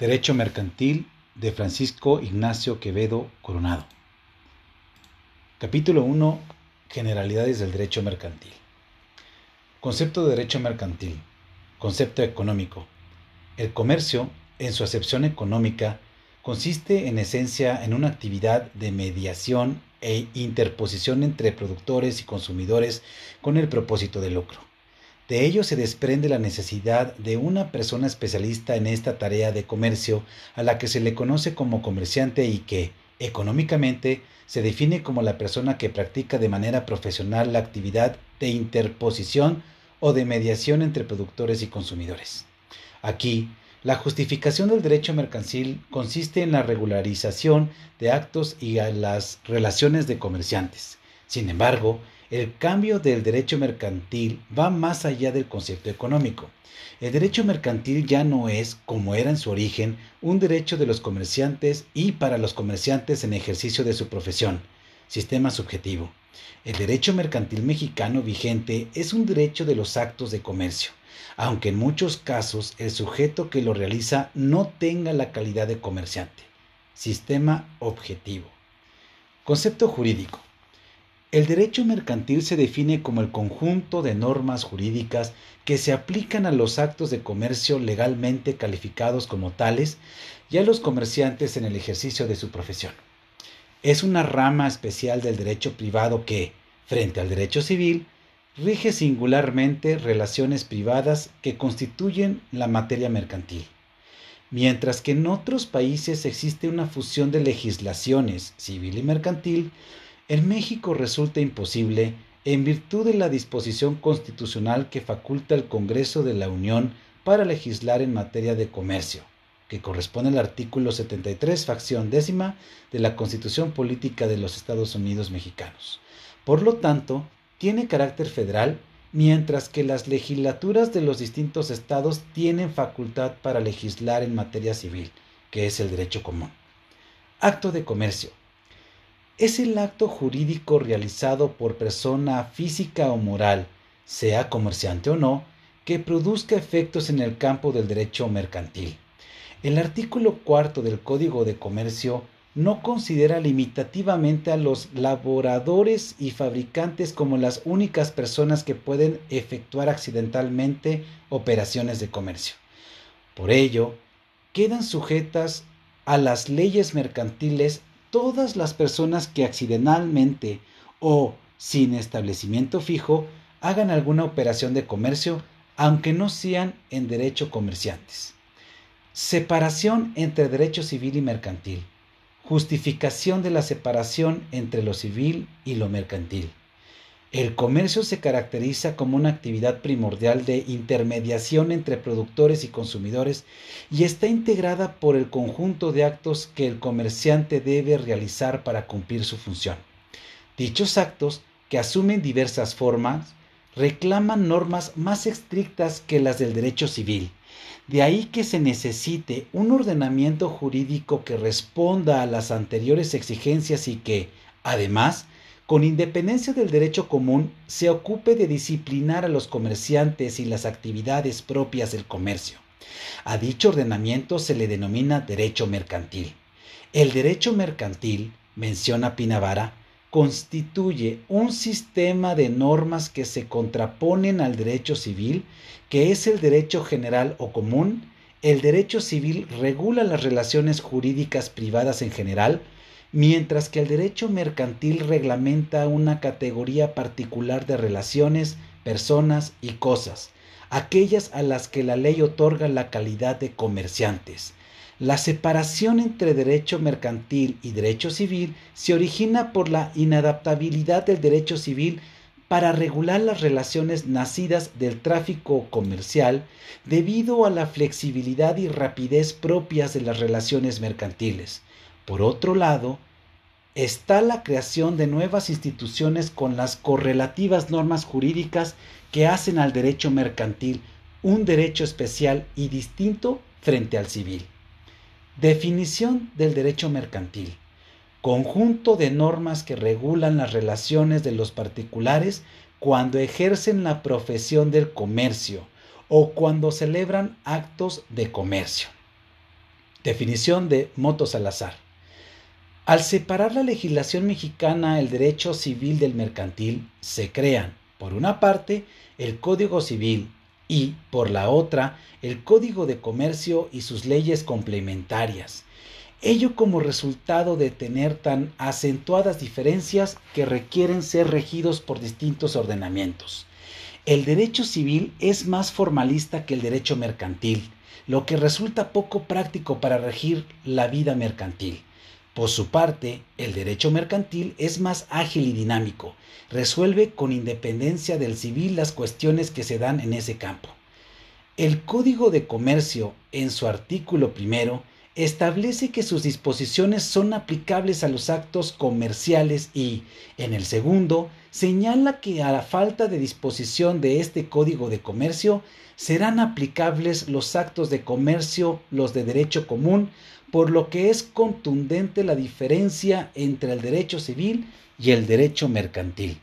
Derecho Mercantil de Francisco Ignacio Quevedo Coronado. Capítulo 1. Generalidades del Derecho Mercantil. Concepto de Derecho Mercantil. Concepto económico. El comercio, en su acepción económica, consiste en esencia en una actividad de mediación e interposición entre productores y consumidores con el propósito de lucro. De ello se desprende la necesidad de una persona especialista en esta tarea de comercio a la que se le conoce como comerciante y que, económicamente, se define como la persona que practica de manera profesional la actividad de interposición o de mediación entre productores y consumidores. Aquí, la justificación del derecho mercantil consiste en la regularización de actos y las relaciones de comerciantes. Sin embargo, el cambio del derecho mercantil va más allá del concepto económico. El derecho mercantil ya no es, como era en su origen, un derecho de los comerciantes y para los comerciantes en ejercicio de su profesión, sistema subjetivo. El derecho mercantil mexicano vigente es un derecho de los actos de comercio, aunque en muchos casos el sujeto que lo realiza no tenga la calidad de comerciante. Sistema objetivo. Concepto jurídico. El derecho mercantil se define como el conjunto de normas jurídicas que se aplican a los actos de comercio legalmente calificados como tales y a los comerciantes en el ejercicio de su profesión. Es una rama especial del derecho privado que, frente al derecho civil, rige singularmente relaciones privadas que constituyen la materia mercantil. Mientras que en otros países existe una fusión de legislaciones civil y mercantil, en México resulta imposible en virtud de la disposición constitucional que faculta el Congreso de la Unión para legislar en materia de comercio, que corresponde al artículo 73, facción décima de la Constitución Política de los Estados Unidos Mexicanos. Por lo tanto, tiene carácter federal, mientras que las legislaturas de los distintos estados tienen facultad para legislar en materia civil, que es el derecho común. Acto de comercio es el acto jurídico realizado por persona física o moral, sea comerciante o no, que produzca efectos en el campo del derecho mercantil. El artículo cuarto del Código de Comercio no considera limitativamente a los laboradores y fabricantes como las únicas personas que pueden efectuar accidentalmente operaciones de comercio. Por ello, quedan sujetas a las leyes mercantiles todas las personas que accidentalmente o sin establecimiento fijo hagan alguna operación de comercio, aunque no sean en derecho comerciantes. Separación entre derecho civil y mercantil. Justificación de la separación entre lo civil y lo mercantil. El comercio se caracteriza como una actividad primordial de intermediación entre productores y consumidores y está integrada por el conjunto de actos que el comerciante debe realizar para cumplir su función. Dichos actos, que asumen diversas formas, reclaman normas más estrictas que las del derecho civil. De ahí que se necesite un ordenamiento jurídico que responda a las anteriores exigencias y que, además, con independencia del derecho común, se ocupe de disciplinar a los comerciantes y las actividades propias del comercio. A dicho ordenamiento se le denomina derecho mercantil. El derecho mercantil, menciona Pinavara, constituye un sistema de normas que se contraponen al derecho civil, que es el derecho general o común. El derecho civil regula las relaciones jurídicas privadas en general, mientras que el derecho mercantil reglamenta una categoría particular de relaciones, personas y cosas, aquellas a las que la ley otorga la calidad de comerciantes. La separación entre derecho mercantil y derecho civil se origina por la inadaptabilidad del derecho civil para regular las relaciones nacidas del tráfico comercial debido a la flexibilidad y rapidez propias de las relaciones mercantiles. Por otro lado, está la creación de nuevas instituciones con las correlativas normas jurídicas que hacen al derecho mercantil un derecho especial y distinto frente al civil. Definición del derecho mercantil. Conjunto de normas que regulan las relaciones de los particulares cuando ejercen la profesión del comercio o cuando celebran actos de comercio. Definición de Moto Salazar. Al separar la legislación mexicana el derecho civil del mercantil, se crean, por una parte, el Código Civil y, por la otra, el Código de Comercio y sus leyes complementarias. Ello como resultado de tener tan acentuadas diferencias que requieren ser regidos por distintos ordenamientos. El derecho civil es más formalista que el derecho mercantil, lo que resulta poco práctico para regir la vida mercantil. Por su parte, el derecho mercantil es más ágil y dinámico, resuelve con independencia del civil las cuestiones que se dan en ese campo. El Código de Comercio, en su artículo primero, establece que sus disposiciones son aplicables a los actos comerciales y, en el segundo, señala que a la falta de disposición de este Código de Comercio serán aplicables los actos de comercio, los de derecho común, por lo que es contundente la diferencia entre el derecho civil y el derecho mercantil.